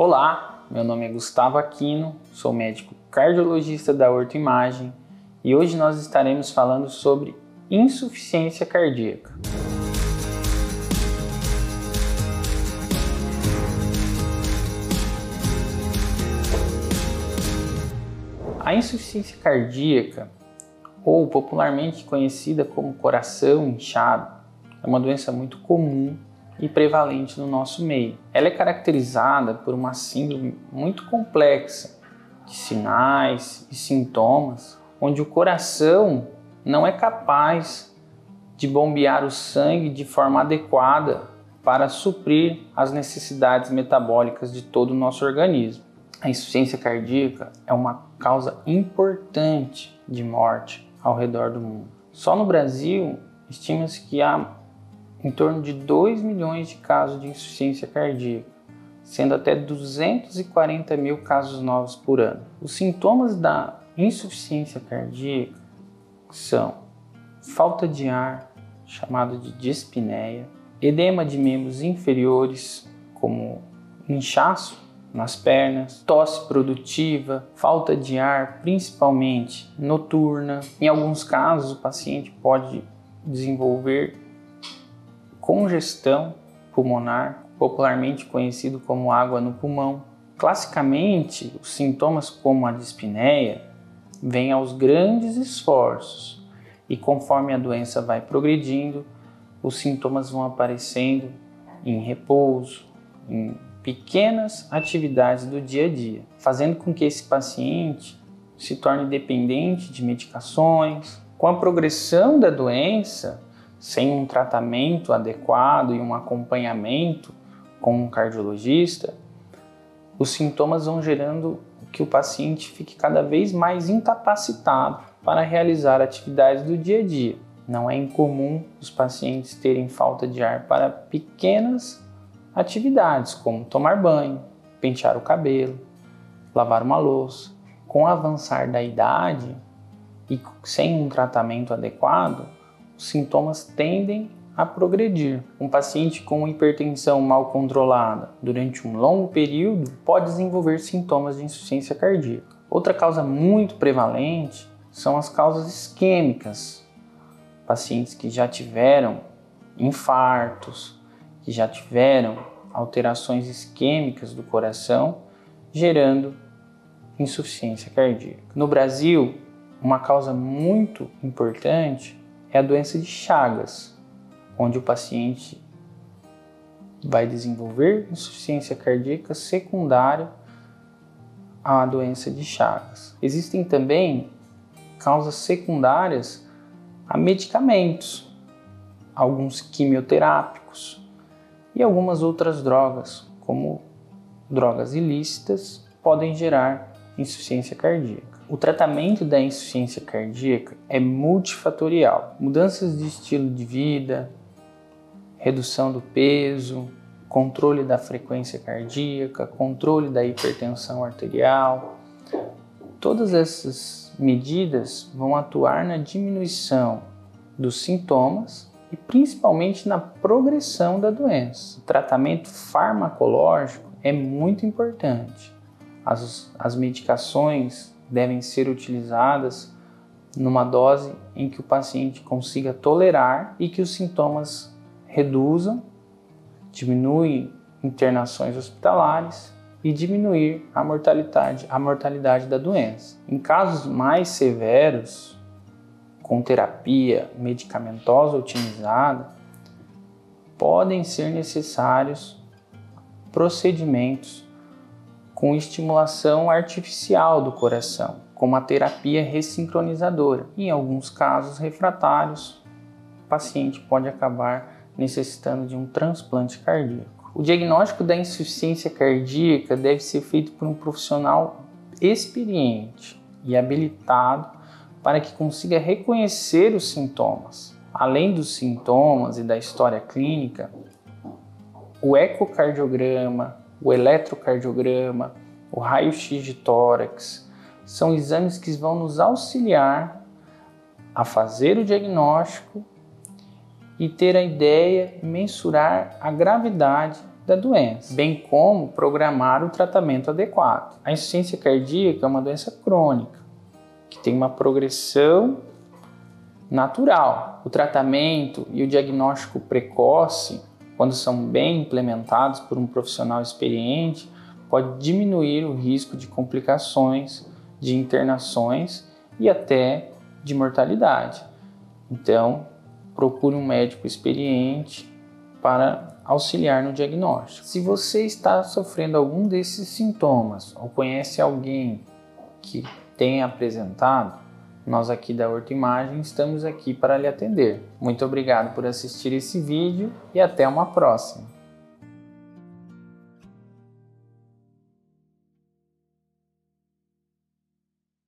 Olá, meu nome é Gustavo Aquino, sou médico cardiologista da Horto Imagem e hoje nós estaremos falando sobre insuficiência cardíaca. A insuficiência cardíaca, ou popularmente conhecida como coração inchado, é uma doença muito comum e prevalente no nosso meio. Ela é caracterizada por uma síndrome muito complexa de sinais e sintomas, onde o coração não é capaz de bombear o sangue de forma adequada para suprir as necessidades metabólicas de todo o nosso organismo. A insuficiência cardíaca é uma causa importante de morte ao redor do mundo. Só no Brasil, estima-se que há em torno de 2 milhões de casos de insuficiência cardíaca, sendo até 240 mil casos novos por ano. Os sintomas da insuficiência cardíaca são falta de ar, chamado de dispneia, edema de membros inferiores, como inchaço nas pernas, tosse produtiva, falta de ar, principalmente noturna. Em alguns casos, o paciente pode desenvolver congestão pulmonar, popularmente conhecido como água no pulmão. Classicamente, os sintomas como a dispneia vêm aos grandes esforços e conforme a doença vai progredindo, os sintomas vão aparecendo em repouso, em pequenas atividades do dia a dia, fazendo com que esse paciente se torne dependente de medicações. Com a progressão da doença, sem um tratamento adequado e um acompanhamento com um cardiologista, os sintomas vão gerando que o paciente fique cada vez mais incapacitado para realizar atividades do dia a dia. Não é incomum os pacientes terem falta de ar para pequenas atividades, como tomar banho, pentear o cabelo, lavar uma louça. Com o avançar da idade e sem um tratamento adequado, os sintomas tendem a progredir. Um paciente com hipertensão mal controlada durante um longo período pode desenvolver sintomas de insuficiência cardíaca. Outra causa muito prevalente são as causas isquêmicas. Pacientes que já tiveram infartos, que já tiveram alterações isquêmicas do coração, gerando insuficiência cardíaca. No Brasil, uma causa muito importante é a doença de Chagas, onde o paciente vai desenvolver insuficiência cardíaca secundária à doença de Chagas. Existem também causas secundárias a medicamentos, alguns quimioterápicos e algumas outras drogas, como drogas ilícitas, podem gerar insuficiência cardíaca. O tratamento da insuficiência cardíaca é multifatorial. Mudanças de estilo de vida, redução do peso, controle da frequência cardíaca, controle da hipertensão arterial. Todas essas medidas vão atuar na diminuição dos sintomas e principalmente na progressão da doença. O tratamento farmacológico é muito importante. As, as medicações devem ser utilizadas numa dose em que o paciente consiga tolerar e que os sintomas reduzam, diminuem internações hospitalares e diminuir a mortalidade, a mortalidade da doença. Em casos mais severos, com terapia medicamentosa otimizada, podem ser necessários procedimentos com estimulação artificial do coração, como a terapia ressincronizadora. Em alguns casos refratários, o paciente pode acabar necessitando de um transplante cardíaco. O diagnóstico da insuficiência cardíaca deve ser feito por um profissional experiente e habilitado para que consiga reconhecer os sintomas. Além dos sintomas e da história clínica, o ecocardiograma, o eletrocardiograma, o raio-x de tórax, são exames que vão nos auxiliar a fazer o diagnóstico e ter a ideia, mensurar a gravidade da doença, bem como programar o tratamento adequado. A insuficiência cardíaca é uma doença crônica que tem uma progressão natural. O tratamento e o diagnóstico precoce, quando são bem implementados por um profissional experiente, pode diminuir o risco de complicações, de internações e até de mortalidade. Então, procure um médico experiente para auxiliar no diagnóstico. Se você está sofrendo algum desses sintomas ou conhece alguém que tenha apresentado, nós aqui da Horto Imagem estamos aqui para lhe atender. Muito obrigado por assistir esse vídeo e até uma próxima.